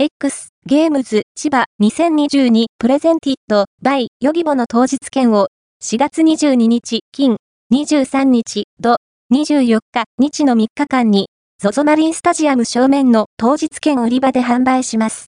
X ゲームズ千葉2022プレゼンティットバイヨギボの当日券を4月22日金23日土24日日の3日間に ZOZO マリンスタジアム正面の当日券売り場で販売します。